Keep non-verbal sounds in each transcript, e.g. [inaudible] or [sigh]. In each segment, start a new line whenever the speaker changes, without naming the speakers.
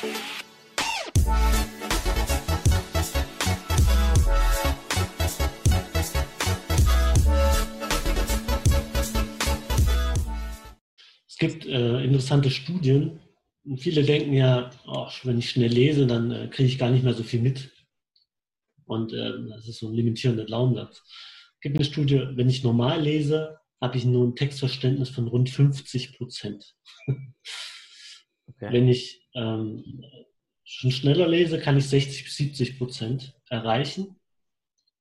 Es gibt äh, interessante Studien. Und viele denken ja, oh, wenn ich schnell lese, dann äh, kriege ich gar nicht mehr so viel mit. Und äh, das ist so ein limitierender Glaubenssatz. Es gibt eine Studie, wenn ich normal lese, habe ich nur ein Textverständnis von rund 50 Prozent. Okay. Wenn ich ähm, schon schneller lese, kann ich 60 bis 70 Prozent erreichen.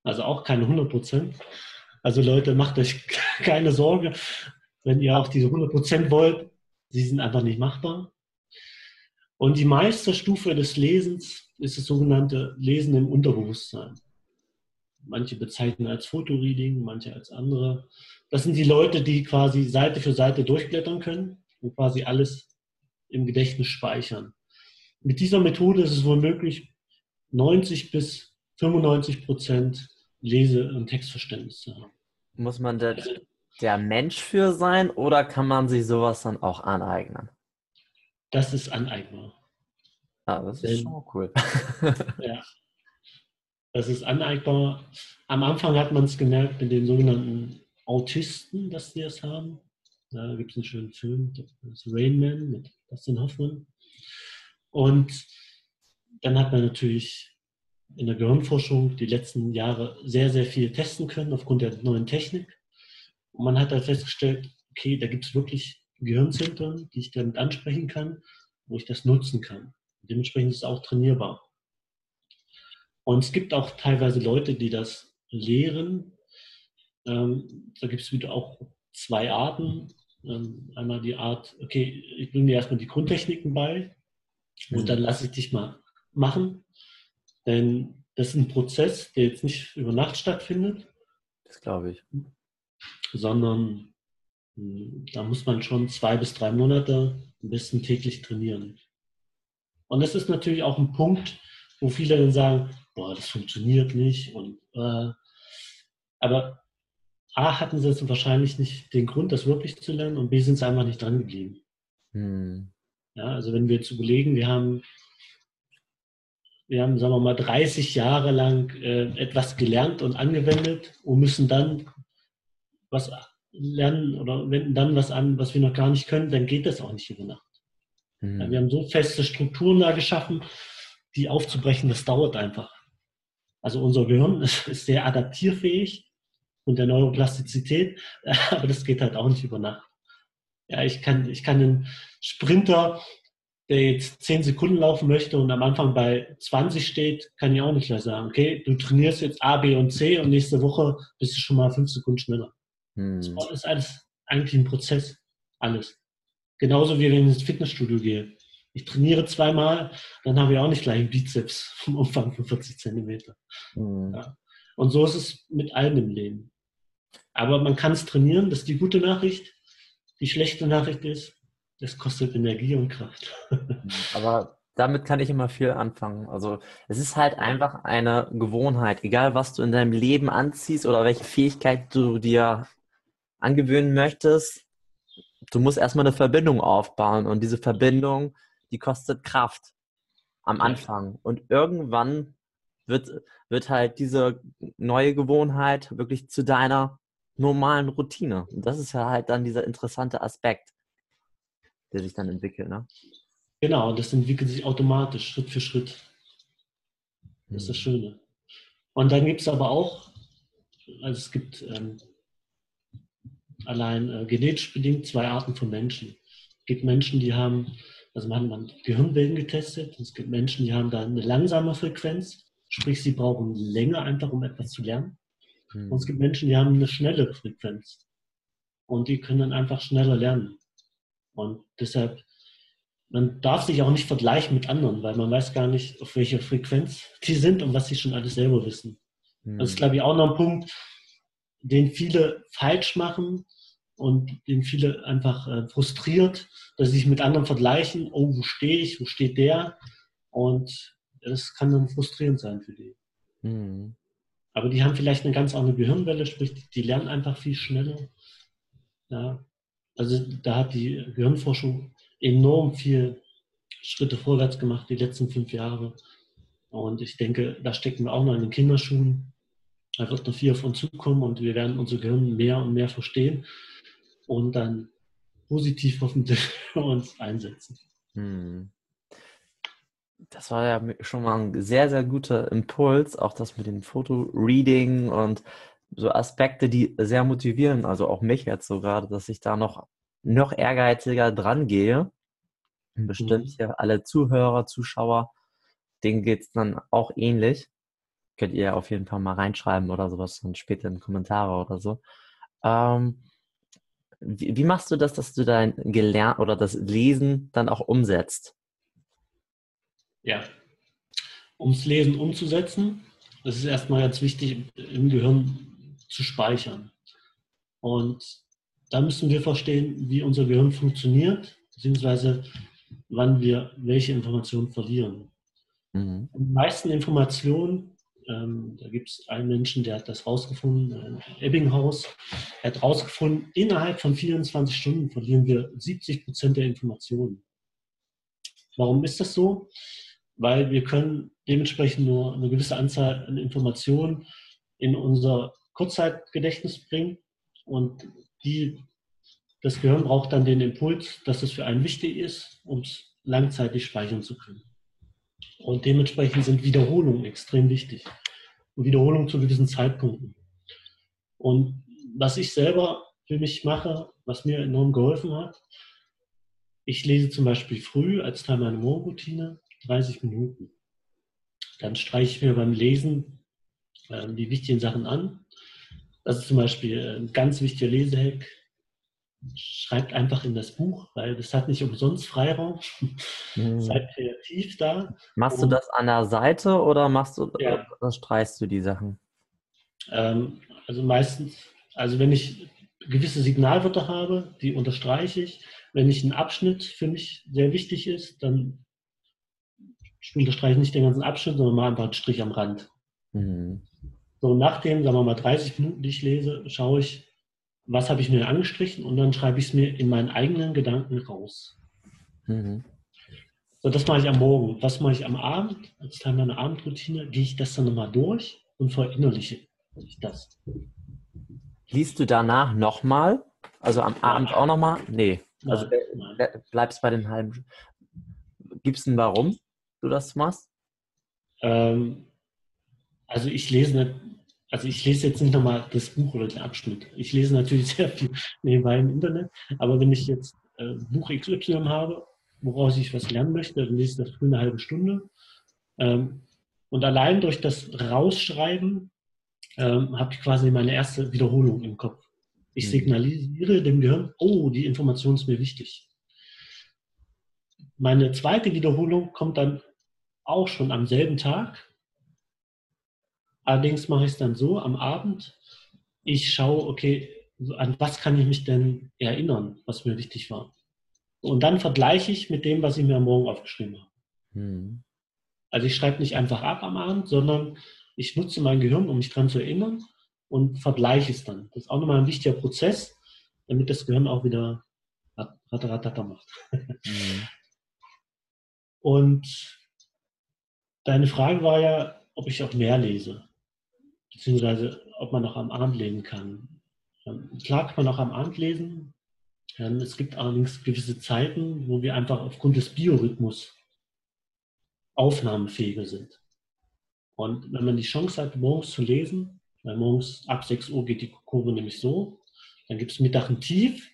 Also auch keine 100 Prozent. Also Leute, macht euch [laughs] keine Sorge wenn ihr auch diese 100% wollt, sie sind einfach nicht machbar. Und die Meisterstufe des Lesens ist das sogenannte Lesen im Unterbewusstsein. Manche bezeichnen als Fotoreading, manche als andere. Das sind die Leute, die quasi Seite für Seite durchblättern können und quasi alles im Gedächtnis speichern. Mit dieser Methode ist es wohl möglich, 90 bis 95 Prozent Lese- und Textverständnis zu haben.
Muss man das der Mensch für sein oder kann man sich sowas dann auch aneignen?
Das ist aneignbar.
Ah, das ist Denn, schon cool. [laughs]
ja. Das ist aneignbar. Am Anfang hat man es gemerkt mit den sogenannten Autisten, dass die das haben. Da gibt es einen schönen Film, das ist Rain Man mit Dustin Hoffmann. Und dann hat man natürlich in der Gehirnforschung die letzten Jahre sehr, sehr viel testen können aufgrund der neuen Technik. Und man hat dann festgestellt, okay, da gibt es wirklich Gehirnzentren, die ich damit ansprechen kann, wo ich das nutzen kann. Dementsprechend ist es auch trainierbar. Und es gibt auch teilweise Leute, die das lehren. Ähm, da gibt es wieder auch zwei Arten. Ähm, einmal die Art, okay, ich bringe dir erstmal die Grundtechniken bei und mhm. dann lasse ich dich mal machen. Denn das ist ein Prozess, der jetzt nicht über Nacht stattfindet.
Das glaube ich
sondern hm, da muss man schon zwei bis drei Monate am besten täglich trainieren. Und das ist natürlich auch ein Punkt, wo viele dann sagen, boah, das funktioniert nicht. Und, äh, aber A, hatten sie jetzt wahrscheinlich nicht den Grund, das wirklich zu lernen und B, sind sie einfach nicht dran geblieben. Hm. Ja, also wenn wir jetzt überlegen, wir haben, wir haben, sagen wir mal, 30 Jahre lang äh, etwas gelernt und angewendet und müssen dann was lernen oder wenden dann was an, was wir noch gar nicht können, dann geht das auch nicht über Nacht. Mhm. Ja, wir haben so feste Strukturen da geschaffen, die aufzubrechen, das dauert einfach. Also unser Gehirn ist, [laughs] ist sehr adaptierfähig und der Neuroplastizität, [laughs] aber das geht halt auch nicht über Nacht. Ja, ich kann, ich kann einen Sprinter, der jetzt 10 Sekunden laufen möchte und am Anfang bei 20 steht, kann ich auch nicht gleich sagen, okay, du trainierst jetzt A, B und C und nächste Woche bist du schon mal 5 Sekunden schneller. Hm. Sport ist alles eigentlich ein Prozess, alles. Genauso wie wenn ich ins Fitnessstudio gehe. Ich trainiere zweimal, dann habe ich auch nicht gleich einen Bizeps [laughs] vom Umfang von 40 Zentimeter. Hm. Ja. Und so ist es mit allem im Leben. Aber man kann es trainieren, das ist die gute Nachricht. Die schlechte Nachricht ist, es kostet Energie und Kraft. [laughs]
Aber damit kann ich immer viel anfangen. Also es ist halt einfach eine Gewohnheit, egal was du in deinem Leben anziehst oder welche Fähigkeit du dir angewöhnen möchtest, du musst erstmal eine Verbindung aufbauen und diese Verbindung, die kostet Kraft am Anfang. Und irgendwann wird, wird halt diese neue Gewohnheit wirklich zu deiner normalen Routine. Und das ist ja halt dann dieser interessante Aspekt, der sich dann entwickelt. Ne?
Genau, das entwickelt sich automatisch, Schritt für Schritt. Das ist das mhm. Schöne. Und dann gibt es aber auch, also es gibt ähm, allein äh, genetisch bedingt zwei Arten von Menschen. Es gibt Menschen, die haben, also man hat Gehirnwellen getestet, es gibt Menschen, die haben da eine langsame Frequenz, sprich sie brauchen länger einfach, um etwas zu lernen. Mhm. Und es gibt Menschen, die haben eine schnelle Frequenz und die können dann einfach schneller lernen. Und deshalb, man darf sich auch nicht vergleichen mit anderen, weil man weiß gar nicht, auf welcher Frequenz die sind und was sie schon alles selber wissen. Mhm. Das ist, glaube ich, auch noch ein Punkt, den viele falsch machen und den viele einfach äh, frustriert, dass sie sich mit anderen vergleichen, oh, wo stehe ich, wo steht der? Und das kann dann frustrierend sein für die. Mhm. Aber die haben vielleicht eine ganz andere Gehirnwelle, sprich, die lernen einfach viel schneller. Ja. Also da hat die Gehirnforschung enorm viel Schritte vorwärts gemacht die letzten fünf Jahre. Und ich denke, da stecken wir auch noch in den Kinderschuhen. Da wird noch viel auf uns zukommen und wir werden unser Gehirn mehr und mehr verstehen und dann positiv hoffentlich [laughs] uns einsetzen. Hm.
Das war ja schon mal ein sehr, sehr guter Impuls, auch das mit dem Foto-Reading und so Aspekte, die sehr motivieren, also auch mich jetzt so gerade, dass ich da noch, noch ehrgeiziger dran gehe. Bestimmt mhm. hier alle Zuhörer, Zuschauer, denen geht es dann auch ähnlich. Könnt ihr auf jeden Fall mal reinschreiben oder sowas dann später in Kommentare oder so. Ähm, wie, wie, machst du das, dass du dein Gelernt oder das Lesen dann auch umsetzt?
Ja, ums Lesen umzusetzen, das ist erstmal ganz wichtig im Gehirn zu speichern. Und da müssen wir verstehen, wie unser Gehirn funktioniert, beziehungsweise wann wir welche Informationen verlieren. Mhm. Die meisten Informationen, ähm, da gibt es einen Menschen, der hat das rausgefunden, äh, Ebbinghaus, er hat rausgefunden, innerhalb von 24 Stunden verlieren wir 70 Prozent der Informationen. Warum ist das so? Weil wir können dementsprechend nur eine gewisse Anzahl an Informationen in unser Kurzzeitgedächtnis bringen und die, das Gehirn braucht dann den Impuls, dass es für einen wichtig ist, um es langzeitig speichern zu können. Und dementsprechend sind Wiederholungen extrem wichtig. Und Wiederholungen zu gewissen Zeitpunkten. Und was ich selber für mich mache, was mir enorm geholfen hat, ich lese zum Beispiel früh als Teil meiner Morgenroutine 30 Minuten. Dann streiche ich mir beim Lesen äh, die wichtigen Sachen an. Das ist zum Beispiel ein ganz wichtiger Lesehack schreibt einfach in das Buch, weil das hat nicht umsonst Freiraum. Mhm. Seid kreativ da.
Machst du das an der Seite oder machst du ja. oder streichst du die Sachen?
Ähm, also meistens, also wenn ich gewisse Signalwörter habe, die unterstreiche ich. Wenn ich einen Abschnitt für mich sehr wichtig ist, dann unterstreiche ich nicht den ganzen Abschnitt, sondern mache einfach einen Strich am Rand. Mhm. So, nach den, sagen wir mal, 30 Minuten, die ich lese, schaue ich, was habe ich mir angestrichen und dann schreibe ich es mir in meinen eigenen Gedanken raus. Mhm. So, das mache ich am Morgen. Was mache ich am Abend? Als Teil meiner Abendroutine gehe ich das dann nochmal durch und verinnerliche ich das.
Liest du danach nochmal? Also am Abend auch nochmal? Nee. Also nein, bleibst bei den halben. Gibt es einen Warum du das machst?
Ähm, also ich lese nicht also ich lese jetzt nicht nochmal das Buch oder den Abschnitt. Ich lese natürlich [laughs] sehr viel nebenbei im Internet, aber wenn ich jetzt äh, Buch XY habe, woraus ich was lernen möchte, dann lese ich das für eine halbe Stunde. Ähm, und allein durch das Rausschreiben ähm, habe ich quasi meine erste Wiederholung im Kopf. Ich mhm. signalisiere dem Gehirn, oh, die Information ist mir wichtig. Meine zweite Wiederholung kommt dann auch schon am selben Tag Allerdings mache ich es dann so am Abend, ich schaue, okay, an was kann ich mich denn erinnern, was mir wichtig war. Und dann vergleiche ich mit dem, was ich mir am Morgen aufgeschrieben habe. Hm. Also ich schreibe nicht einfach ab am Abend, sondern ich nutze mein Gehirn, um mich daran zu erinnern und vergleiche es dann. Das ist auch nochmal ein wichtiger Prozess, damit das Gehirn auch wieder ratatatatata macht. Mhm. Und deine Frage war ja, ob ich auch mehr lese beziehungsweise ob man noch am Abend lesen kann. Klar kann man auch am Abend lesen. Es gibt allerdings gewisse Zeiten, wo wir einfach aufgrund des Biorhythmus aufnahmefähiger sind. Und wenn man die Chance hat, morgens zu lesen, weil morgens ab 6 Uhr geht die Kurve nämlich so, dann gibt es Mittag ein Tief,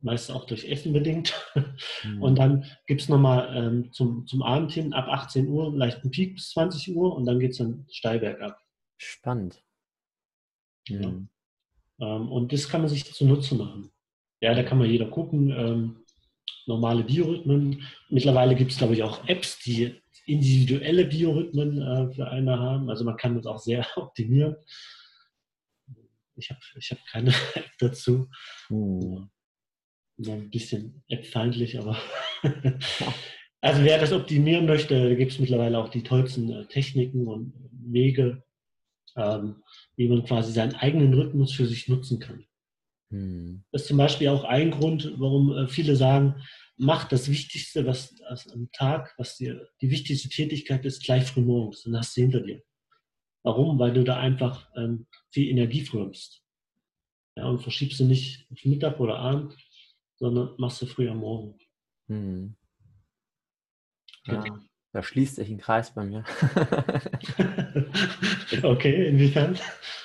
meist auch durch Essen bedingt. [laughs] Mhm. Und dann gibt es nochmal ähm, zum, zum Abend hin ab 18 Uhr einen leichten Peak bis 20 Uhr und dann geht es dann steil bergab.
Spannend.
Ja. Mhm. Ähm, und das kann man sich zunutze machen. Ja, da kann man jeder gucken. Ähm, normale Biorhythmen. Mittlerweile gibt es, glaube ich, auch Apps, die individuelle Biorhythmen äh, für einen haben. Also man kann das auch sehr [laughs] optimieren. Ich habe ich hab keine [laughs] App dazu. Mhm. Ja, ein bisschen appfeindlich, aber [laughs] also wer das optimieren möchte, gibt es mittlerweile auch die tollsten äh, Techniken und Wege, ähm, wie man quasi seinen eigenen Rhythmus für sich nutzen kann. Hm. Das ist zum Beispiel auch ein Grund, warum äh, viele sagen, mach das Wichtigste, was also am Tag, was dir die wichtigste Tätigkeit ist, gleich früh morgens. Dann hast du hinter dir. Warum? Weil du da einfach ähm, viel Energie frömst. Ja, und verschiebst du nicht auf Mittag oder Abend, sondern machst du früh am Morgen. Hm.
Ja, genau. da schließt sich ein Kreis bei mir. [laughs]
okay, inwiefern?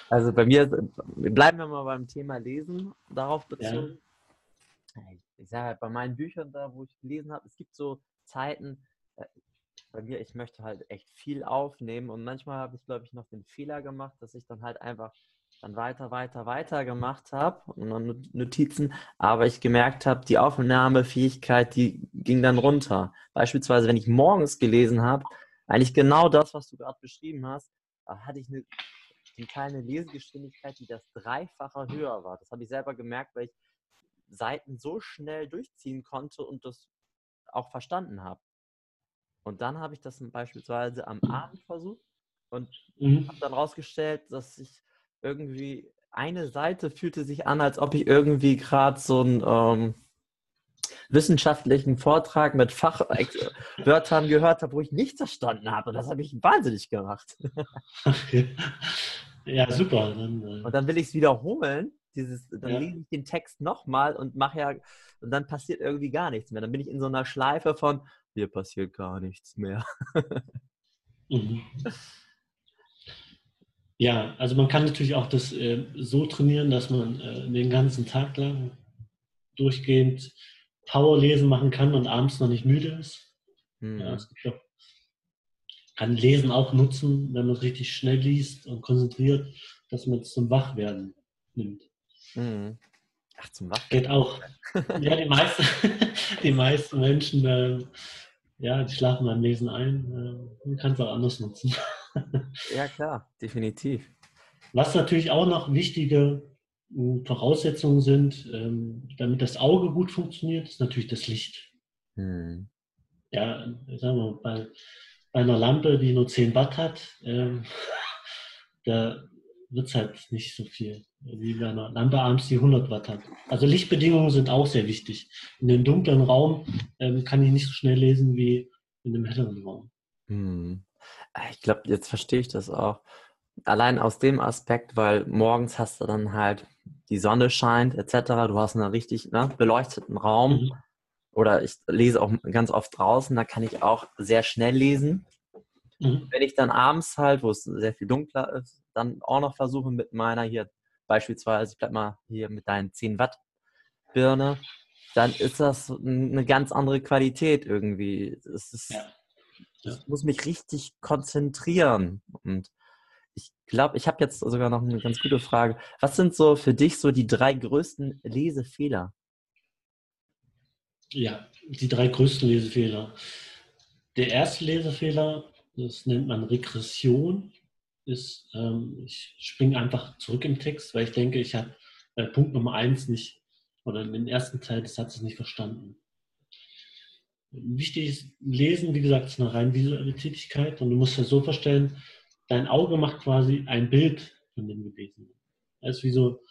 Also bei mir, bleiben wir mal beim Thema Lesen darauf bezogen. Ja. Ich sage halt bei meinen Büchern da, wo ich gelesen habe, es gibt so Zeiten, äh, bei mir, ich möchte halt echt viel aufnehmen und manchmal habe ich, glaube ich, noch den Fehler gemacht, dass ich dann halt einfach dann weiter, weiter, weiter gemacht habe und dann Notizen, aber ich gemerkt habe, die Aufnahmefähigkeit, die ging dann runter. Beispielsweise, wenn ich morgens gelesen habe, eigentlich genau das, was du gerade beschrieben hast, hatte ich eine, zum Teil eine Lesegeschwindigkeit, die das Dreifache höher war. Das habe ich selber gemerkt, weil ich Seiten so schnell durchziehen konnte und das auch verstanden habe. Und dann habe ich das beispielsweise am Abend versucht und mhm. habe dann rausgestellt, dass ich irgendwie eine Seite fühlte sich an, als ob ich irgendwie gerade so einen ähm, wissenschaftlichen Vortrag mit Fachwörtern gehört habe, wo ich nichts verstanden habe. Und das habe ich wahnsinnig gemacht.
Ja, super.
Dann, äh und dann will ich es wiederholen. Dieses, dann ja. lese ich den Text nochmal und mache ja, und dann passiert irgendwie gar nichts mehr. Dann bin ich in so einer Schleife von, hier passiert gar nichts mehr.
mhm. Ja, also man kann natürlich auch das äh, so trainieren, dass man äh, den ganzen Tag lang durchgehend Powerlesen machen kann und abends noch nicht müde ist. Mhm. Ja, es gibt auch, kann Lesen auch nutzen, wenn man richtig schnell liest und konzentriert, dass man es zum Wachwerden nimmt. Mhm. Ach, zum Wachwerden? Geht auch. [laughs] ja, die meisten, [laughs] die meisten Menschen, äh, ja, die schlafen beim Lesen ein. Äh, man kann es auch anders nutzen.
Ja, klar, definitiv.
Was natürlich auch noch wichtige hm, Voraussetzungen sind, ähm, damit das Auge gut funktioniert, ist natürlich das Licht. Hm. Ja, sagen wir, bei, bei einer Lampe, die nur 10 Watt hat, ähm, [laughs] da wird es halt nicht so viel, wie bei einer Lampe abends, die 100 Watt hat. Also Lichtbedingungen sind auch sehr wichtig. In einem dunklen Raum ähm, kann ich nicht so schnell lesen wie in einem helleren Raum. Hm.
Ah, ich glaube, jetzt verstehe ich das auch. Allein aus dem Aspekt, weil morgens hast du dann halt die Sonne scheint etc. Du hast einen richtig ne, beleuchteten Raum. Mhm. Oder ich lese auch ganz oft draußen, da kann ich auch sehr schnell lesen. Mhm. Wenn ich dann abends halt, wo es sehr viel dunkler ist, dann auch noch versuche mit meiner hier beispielsweise, ich bleib mal hier mit deinen 10 Watt Birne, dann ist das eine ganz andere Qualität irgendwie. Es ist, ja. Ich muss mich richtig konzentrieren. Und ich glaube, ich habe jetzt sogar noch eine ganz gute Frage. Was sind so für dich so die drei größten Lesefehler?
Ja, die drei größten Lesefehler. Der erste Lesefehler, das nennt man Regression, ist, ähm, ich springe einfach zurück im Text, weil ich denke, ich habe äh, Punkt Nummer eins nicht oder den ersten Teil des Satzes nicht verstanden. Wichtig ist, Lesen, wie gesagt, ist eine rein visuelle Tätigkeit und du musst es so verstehen, dein Auge macht quasi ein Bild von dem Gelesenen. Das ist wie so,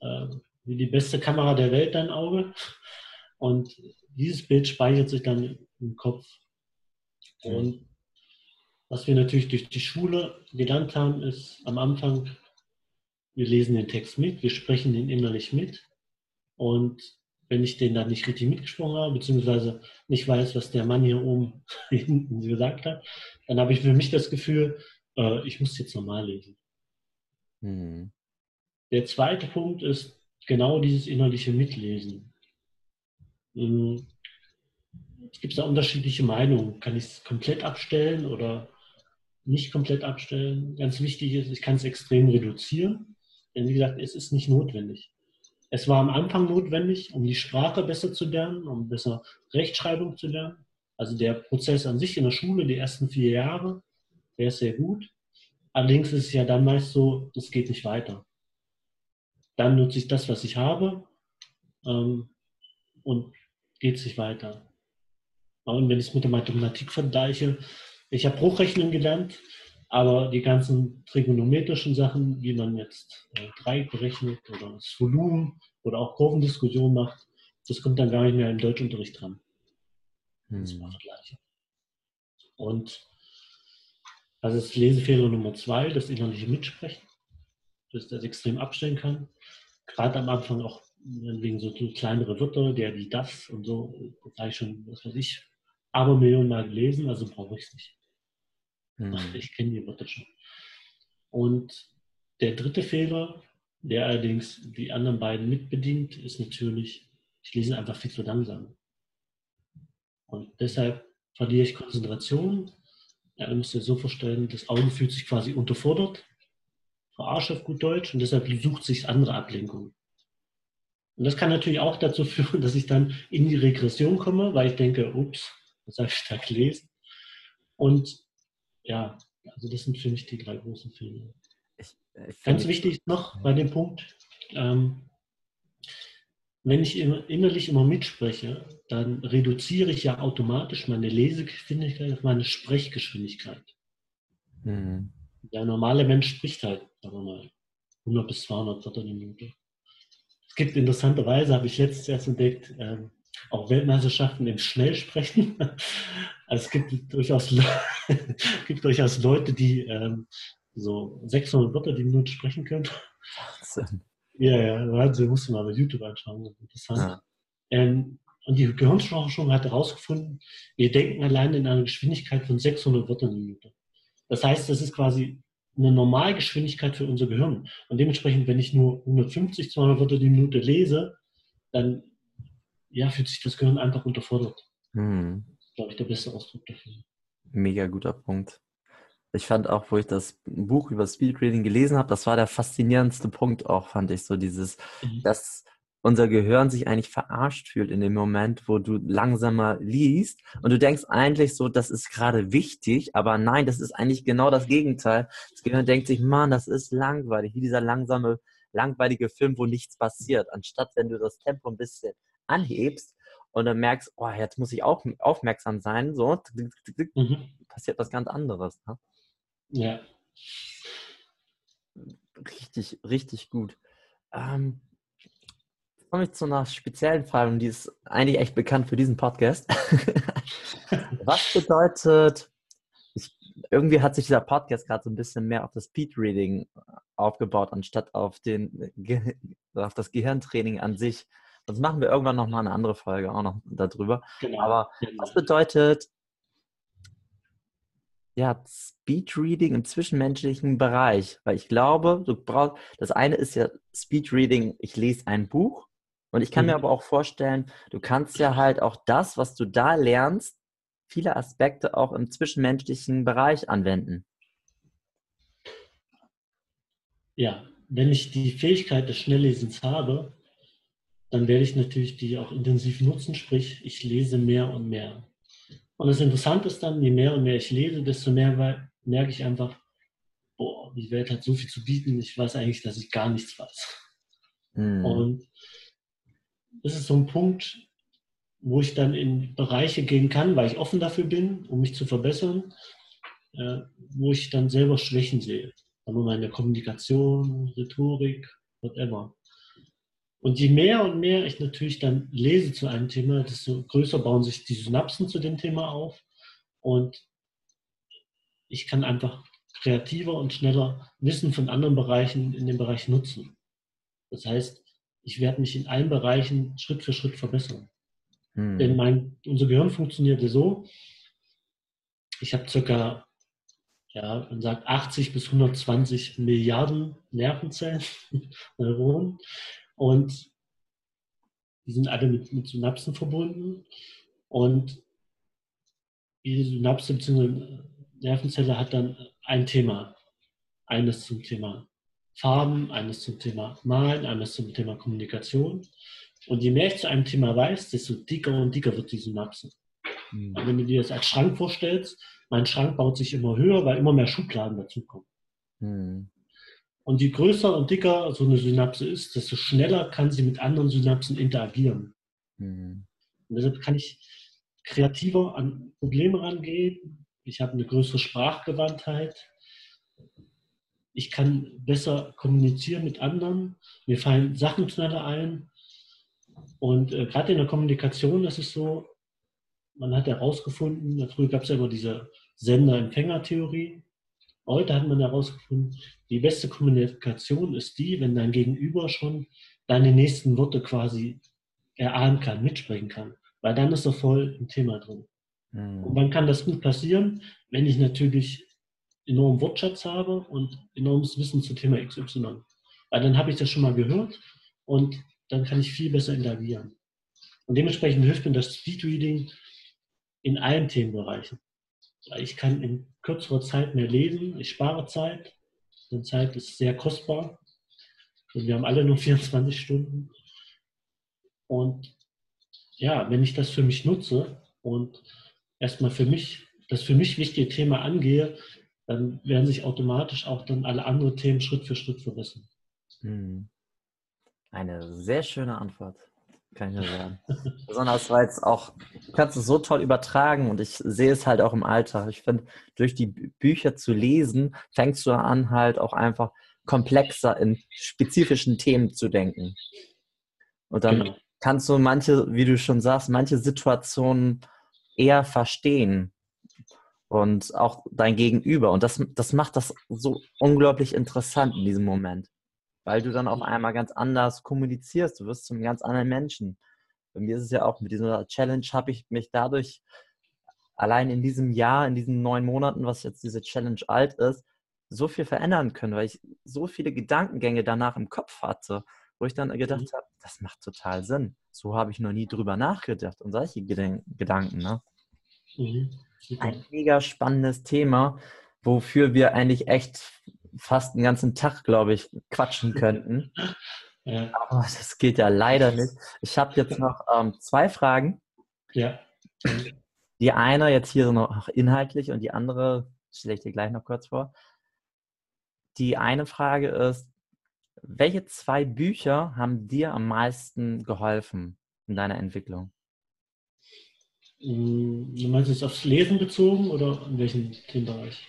äh, wie die beste Kamera der Welt, dein Auge. Und dieses Bild speichert sich dann im Kopf. Und was wir natürlich durch die Schule gelernt haben, ist am Anfang, wir lesen den Text mit, wir sprechen den innerlich mit. Und wenn ich den dann nicht richtig mitgesprochen habe, beziehungsweise nicht weiß, was der Mann hier oben [laughs] hinten gesagt hat, dann habe ich für mich das Gefühl, äh, ich muss jetzt normal lesen. Mhm. Der zweite Punkt ist genau dieses innerliche Mitlesen. Mhm. Es gibt da unterschiedliche Meinungen. Kann ich es komplett abstellen oder nicht komplett abstellen? Ganz wichtig ist, ich kann es extrem reduzieren. Denn wie gesagt, es ist nicht notwendig. Es war am Anfang notwendig, um die Sprache besser zu lernen, um besser Rechtschreibung zu lernen. Also der Prozess an sich in der Schule, die ersten vier Jahre, der ist sehr gut. Allerdings ist es ja dann meist so, es geht nicht weiter. Dann nutze ich das, was ich habe ähm, und geht es nicht weiter. Und wenn ich es mit der Mathematik vergleiche, ich habe Bruchrechnen gelernt, aber die ganzen trigonometrischen Sachen, wie man jetzt äh, Dreieck berechnet oder das Volumen oder auch Kurvendiskussion macht, das kommt dann gar nicht mehr im Deutschunterricht dran. Hm. Das mal vergleichen. Und also das ist Lesefehler Nummer zwei, das innerliche Mitsprechen, dass das extrem abstellen kann. Gerade am Anfang auch wegen so kleinere Wörter, der, die, das und so, das habe ich schon, was weiß ich, aber Millionen Mal gelesen, also brauche ich es nicht. Hm. Ich kenne die Wörter schon. Und der dritte Fehler, der allerdings die anderen beiden mitbedient, ist natürlich, ich lese einfach viel zu langsam. Und deshalb verliere ich Konzentration. Ja, du musst dir so vorstellen, das Auge fühlt sich quasi unterfordert, verarscht auf gut Deutsch und deshalb sucht sich andere Ablenkungen. Und das kann natürlich auch dazu [laughs] führen, dass ich dann in die Regression komme, weil ich denke, ups, was habe ich da gelesen? Und ja, also das sind für mich die drei großen Fehler. Ich, ich Ganz wichtig noch bei dem Punkt, ähm, wenn ich innerlich immer mitspreche, dann reduziere ich ja automatisch meine Lesegeschwindigkeit auf meine Sprechgeschwindigkeit. Mhm. Der normale Mensch spricht halt, sagen wir mal, 100 bis 200 Wörter die Minute. Es gibt interessanterweise, habe ich letztes erst entdeckt, ähm, auch Weltmeisterschaften im Schnellsprechen. [laughs] Also es gibt durchaus, [laughs] gibt durchaus Leute, die ähm, so 600 Wörter die Minute sprechen können. Wahnsinn. Ja, ja, Wahnsinn, musst du mal bei YouTube anschauen, interessant. Ja. Ähm, und die Gehirnforschung hat herausgefunden, wir denken allein in einer Geschwindigkeit von 600 Wörtern die Minute. Das heißt, das ist quasi eine Normalgeschwindigkeit für unser Gehirn. Und dementsprechend, wenn ich nur 150, 200 Wörter die Minute lese, dann ja, fühlt sich das Gehirn einfach unterfordert. Hm. Glaube ich, der beste Ausdruck dafür.
Mega guter Punkt. Ich fand auch, wo ich das Buch über Speedreading gelesen habe, das war der faszinierendste Punkt auch, fand ich so dieses, mhm. dass unser Gehirn sich eigentlich verarscht fühlt in dem Moment, wo du langsamer liest und du denkst eigentlich so, das ist gerade wichtig, aber nein, das ist eigentlich genau das Gegenteil. Das Gehirn denkt sich, Mann, das ist langweilig, wie dieser langsame, langweilige Film, wo nichts passiert, anstatt wenn du das Tempo ein bisschen anhebst und dann merkst, oh, jetzt muss ich auch aufmerksam sein, so mhm. passiert was ganz anderes. Ne?
Ja.
Richtig, richtig gut. Ähm, komme ich zu einer speziellen Frage und die ist eigentlich echt bekannt für diesen Podcast. [laughs] Was bedeutet, ich, irgendwie hat sich dieser Podcast gerade so ein bisschen mehr auf das Speedreading aufgebaut, anstatt auf, den, auf das Gehirntraining an sich. Sonst machen wir irgendwann nochmal eine andere Folge auch noch darüber. Genau. Aber genau. was bedeutet ja, Speedreading im zwischenmenschlichen Bereich? Weil ich glaube, du brauchst, das eine ist ja Speedreading, ich lese ein Buch und ich kann mhm. mir aber auch vorstellen, du kannst ja halt auch das, was du da lernst, viele Aspekte auch im zwischenmenschlichen Bereich anwenden.
Ja, wenn ich die Fähigkeit des Schnelllesens habe, dann werde ich natürlich die auch intensiv nutzen, sprich, ich lese mehr und mehr. Und das Interessante ist dann, je mehr und mehr ich lese, desto mehr merke ich einfach, boah, die Welt hat so viel zu bieten, ich weiß eigentlich, dass ich gar nichts weiß. Mhm. Und das ist so ein Punkt, wo ich dann in Bereiche gehen kann, weil ich offen dafür bin, um mich zu verbessern, äh, wo ich dann selber Schwächen sehe. In der Kommunikation, Rhetorik, whatever. Und je mehr und mehr ich natürlich dann lese zu einem Thema, desto größer bauen sich die Synapsen zu dem Thema auf. Und ich kann einfach kreativer und schneller Wissen von anderen Bereichen in dem Bereich nutzen. Das heißt, ich werde mich in allen Bereichen Schritt für Schritt verbessern. Hm. Denn mein, unser Gehirn funktioniert so, ich habe circa, ja, man sagt 80 bis 120 Milliarden Nervenzellen, [laughs] Neuronen. Und die sind alle mit, mit Synapsen verbunden. Und jede Synapse bzw. Nervenzelle hat dann ein Thema. Eines zum Thema Farben, eines zum Thema Malen, eines zum Thema Kommunikation. Und je mehr ich zu einem Thema weiß, desto dicker und dicker wird die Synapse. Mhm. Wenn du dir das als Schrank vorstellst, mein Schrank baut sich immer höher, weil immer mehr Schubladen dazukommen. Mhm. Und je größer und dicker so eine Synapse ist, desto schneller kann sie mit anderen Synapsen interagieren. Mhm. Und deshalb kann ich kreativer an Probleme rangehen. Ich habe eine größere Sprachgewandtheit. Ich kann besser kommunizieren mit anderen. Mir fallen Sachen schneller ein. Und äh, gerade in der Kommunikation ist es so, man hat herausgefunden, früher gab es ja immer diese Sender-Empfänger-Theorie. Heute hat man herausgefunden, die beste Kommunikation ist die, wenn dein Gegenüber schon deine nächsten Worte quasi erahnen kann, mitsprechen kann. Weil dann ist er voll im Thema drin. Mhm. Und wann kann das gut passieren? Wenn ich natürlich enormen Wortschatz habe und enormes Wissen zum Thema XY. Weil dann habe ich das schon mal gehört und dann kann ich viel besser interagieren. Und dementsprechend hilft mir das Speedreading in allen Themenbereichen. Ich kann in kürzerer Zeit mehr lesen, ich spare Zeit, denn Zeit ist sehr kostbar. Und wir haben alle nur [laughs] 24 Stunden. Und ja, wenn ich das für mich nutze und erstmal für mich, das für mich wichtige Thema angehe, dann werden sich automatisch auch dann alle anderen Themen Schritt für Schritt verbessern. Hm.
Eine sehr schöne Antwort, kann ich nur [laughs] sagen. Besonders weil es auch, du kannst es so toll übertragen und ich sehe es halt auch im Alltag. Ich finde, durch die Bücher zu lesen, fängst du an, halt auch einfach komplexer in spezifischen Themen zu denken. Und dann genau. kannst du manche, wie du schon sagst, manche Situationen eher verstehen und auch dein Gegenüber. Und das, das macht das so unglaublich interessant in diesem Moment, weil du dann auf einmal ganz anders kommunizierst. Du wirst zum ganz anderen Menschen. Bei mir ist es ja auch mit dieser Challenge, habe ich mich dadurch allein in diesem Jahr, in diesen neun Monaten, was jetzt diese Challenge alt ist, so viel verändern können, weil ich so viele Gedankengänge danach im Kopf hatte, wo ich dann gedacht mhm. habe, das macht total Sinn. So habe ich noch nie drüber nachgedacht und solche Gedanken. Ne? Mhm. Ein mega spannendes Thema, wofür wir eigentlich echt fast einen ganzen Tag, glaube ich, quatschen könnten. [laughs] Ja. Aber das geht ja leider nicht. Ich habe jetzt noch ähm, zwei Fragen.
Ja.
Die eine jetzt hier noch inhaltlich und die andere stelle ich dir gleich noch kurz vor. Die eine Frage ist, welche zwei Bücher haben dir am meisten geholfen in deiner Entwicklung?
Hm, du meinst es aufs Lesen bezogen oder in welchem Themenbereich?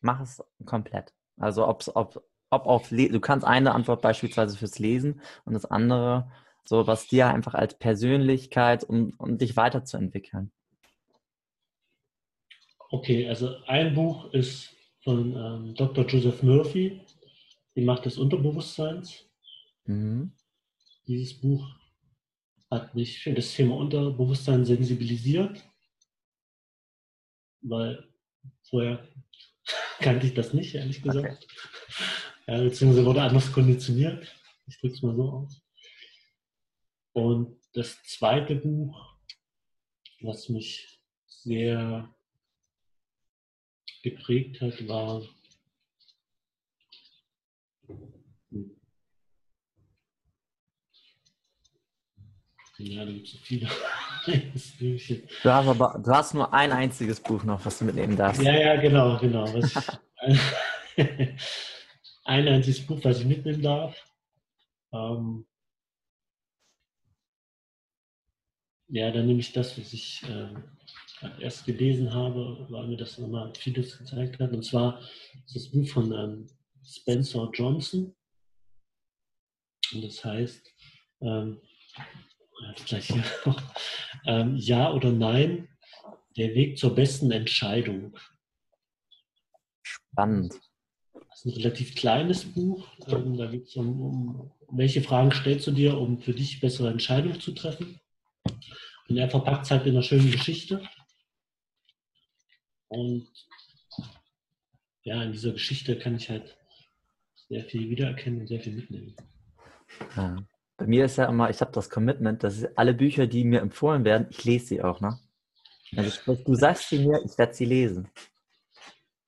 Mach es komplett. Also ob's, ob, ob auf Le du kannst eine Antwort beispielsweise fürs Lesen und das andere, so was dir einfach als Persönlichkeit, um, um dich weiterzuentwickeln.
Okay, also ein Buch ist von ähm, Dr. Joseph Murphy, die Macht des Unterbewusstseins. Mhm. Dieses Buch hat mich für das Thema Unterbewusstsein sensibilisiert, weil vorher kannte ich das nicht, ehrlich gesagt. Okay. Ja, beziehungsweise wurde anders konditioniert. Ich drücke es mal so aus. Und das zweite Buch, was mich sehr geprägt hat, war ja, da gibt es so viele.
Du, hast aber, du hast nur ein einziges Buch noch, was du mitnehmen darfst.
Ja, ja, genau, genau. [laughs] ein einziges Buch, was ich mitnehmen darf. Ähm, ja, dann nehme ich das, was ich äh, erst gelesen habe, weil mir das nochmal vieles gezeigt hat. Und zwar ist das Buch von ähm, Spencer Johnson. Und das heißt, ähm, gleich hier, [laughs] ähm, ja oder nein, der Weg zur besten Entscheidung.
Spannend.
Das ist ein relativ kleines Buch. Ähm, da geht es um, um, welche Fragen stellst du dir, um für dich bessere Entscheidungen zu treffen. Und er verpackt es halt in einer schönen Geschichte. Und ja, in dieser Geschichte kann ich halt sehr viel wiedererkennen und sehr viel mitnehmen.
Ja. Bei mir ist ja immer, ich habe das Commitment, dass alle Bücher, die mir empfohlen werden, ich lese sie auch, ne? Also sprich, du sagst sie mir, ich werde sie lesen.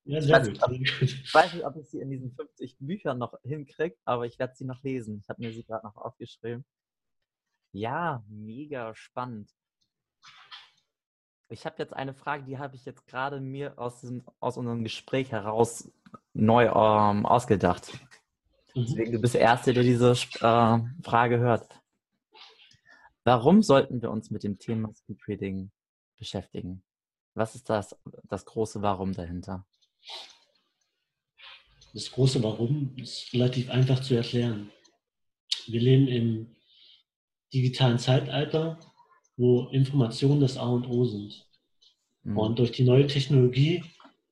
Ja, sehr ich gut. Nicht, ob, ich weiß nicht, ob ich sie in diesen 50 Büchern noch hinkriege, aber ich werde sie noch lesen. Ich habe mir sie gerade noch aufgeschrieben. Ja, mega spannend. Ich habe jetzt eine Frage, die habe ich jetzt gerade mir aus, diesem, aus unserem Gespräch heraus neu ähm, ausgedacht. Mhm. Deswegen, du bist der Erste, der diese äh, Frage hört. Warum sollten wir uns mit dem Thema Speedreading beschäftigen? Was ist das, das große Warum dahinter?
Das große Warum ist relativ einfach zu erklären. Wir leben im digitalen Zeitalter wo Informationen das A und O sind. Mhm. Und durch die neue Technologie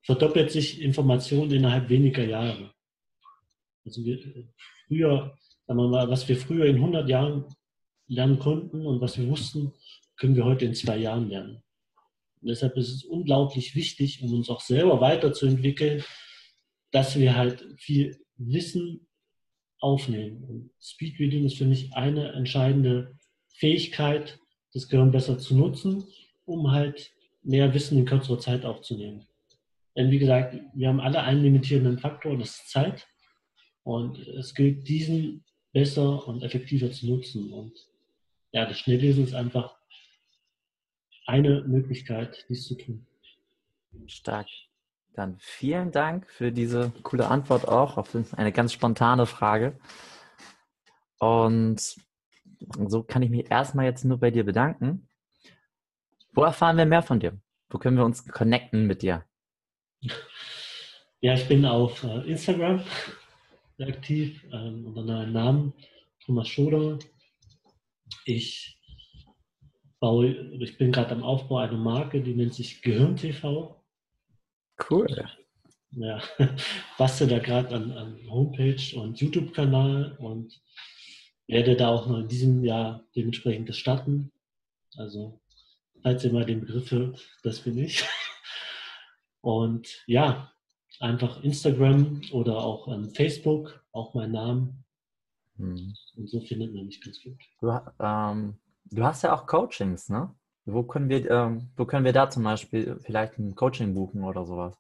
verdoppelt sich Information innerhalb weniger Jahre. Also wir, früher, sagen wir mal, was wir früher in 100 Jahren lernen konnten und was wir wussten, können wir heute in zwei Jahren lernen. Und deshalb ist es unglaublich wichtig, um uns auch selber weiterzuentwickeln, dass wir halt viel Wissen aufnehmen. Und Speedreading ist für mich eine entscheidende Fähigkeit, das Gehirn besser zu nutzen, um halt mehr Wissen in kürzerer Zeit aufzunehmen. Denn wie gesagt, wir haben alle einen limitierenden Faktor, das ist Zeit. Und es gilt, diesen besser und effektiver zu nutzen. Und ja, das Schnelllesen ist einfach eine Möglichkeit, dies zu tun.
Stark. Dann vielen Dank für diese coole Antwort auch auf eine ganz spontane Frage. Und so kann ich mich erstmal jetzt nur bei dir bedanken. Wo erfahren wir mehr von dir? Wo können wir uns connecten mit dir?
Ja, ich bin auf äh, Instagram aktiv ähm, unter meinem Namen Thomas Schoder. Ich baue, ich bin gerade am Aufbau einer Marke, die nennt sich Gehirn TV.
Cool.
Ja, [laughs] bastel da gerade an, an Homepage und YouTube-Kanal und werde da auch noch in diesem Jahr dementsprechend das starten. Also, falls ihr mal den Begriff hört, das bin ich. [laughs] Und ja, einfach Instagram oder auch ähm, Facebook, auch mein Name. Hm. Und so findet man mich ganz gut.
Du, ähm, du hast ja auch Coachings, ne? Wo können wir, ähm, wo können wir da zum Beispiel vielleicht ein Coaching buchen oder sowas?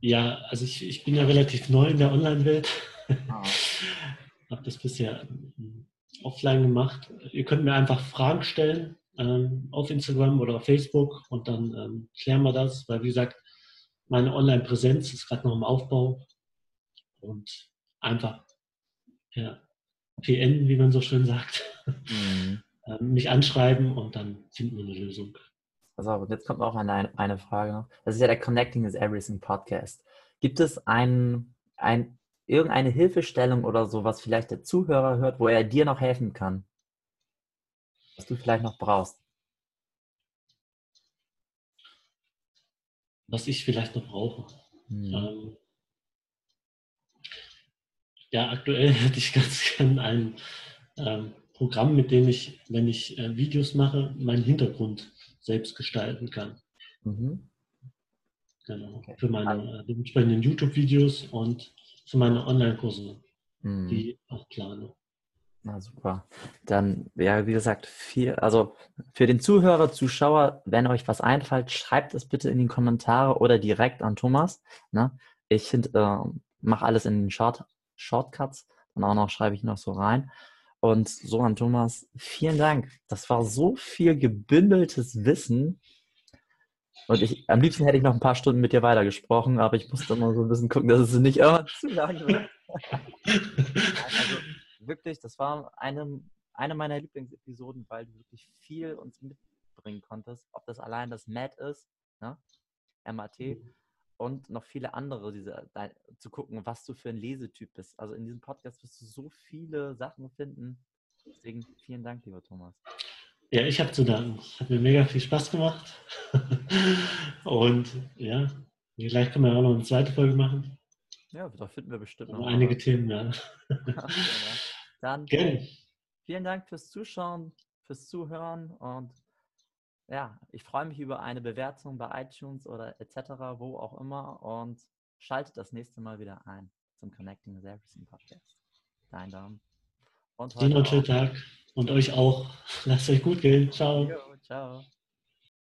Ja, also ich, ich bin ja relativ neu in der Online-Welt. Ah. [laughs] Habe das bisher ähm, offline gemacht. Ihr könnt mir einfach Fragen stellen ähm, auf Instagram oder auf Facebook und dann ähm, klären wir das, weil wie gesagt, meine Online-Präsenz ist gerade noch im Aufbau und einfach ja, PN, wie man so schön sagt, mhm. [laughs] ähm, mich anschreiben und dann finden wir eine Lösung.
Also jetzt kommt auch eine, eine Frage. Das ist ja der Connecting is Everything Podcast. Gibt es ein, ein, irgendeine Hilfestellung oder so, was vielleicht der Zuhörer hört, wo er dir noch helfen kann? was du vielleicht noch brauchst?
Was ich vielleicht noch brauche. Hm. Ähm, ja, aktuell [laughs] hätte ich ganz gern ein ähm, Programm, mit dem ich, wenn ich äh, Videos mache, meinen Hintergrund selbst gestalten kann. Mhm. Genau. Okay. Für meine äh, dementsprechenden YouTube-Videos und für meine Online-Kurse, mhm. die ich auch plane.
Na super. Dann, ja, wie gesagt, viel, also für den Zuhörer, Zuschauer, wenn euch was einfällt, schreibt es bitte in die Kommentare oder direkt an Thomas. Ne? Ich äh, mache alles in den Short, Shortcuts und auch noch schreibe ich noch so rein. Und so an Thomas, vielen Dank. Das war so viel gebündeltes Wissen. Und ich, am liebsten hätte ich noch ein paar Stunden mit dir weitergesprochen, aber ich musste immer so ein bisschen gucken, dass es nicht immer zu lang wird. [laughs] also, wirklich, das war eine, eine meiner Lieblingsepisoden, weil du wirklich viel uns mitbringen konntest. Ob das allein das MAT ist, ne? MAT, mhm. und noch viele andere, diese, zu gucken, was du für ein Lesetyp bist. Also in diesem Podcast wirst du so viele Sachen finden. Deswegen vielen Dank, lieber Thomas.
Ja, ich habe zu danken. Hat mir mega viel Spaß gemacht. [laughs] und ja, vielleicht können wir auch noch eine zweite Folge machen.
Ja, da finden wir bestimmt
noch. Einige Themen, ja. [laughs]
Dann Gerne. vielen Dank fürs Zuschauen, fürs Zuhören und ja, ich freue mich über eine Bewertung bei iTunes oder etc., wo auch immer und schaltet das nächste Mal wieder ein zum Connecting the Everything Podcast. Dein Daumen.
Und heute Ihnen einen schönen Tag und euch auch. Lasst euch gut gehen. Ciao. Jo, ciao.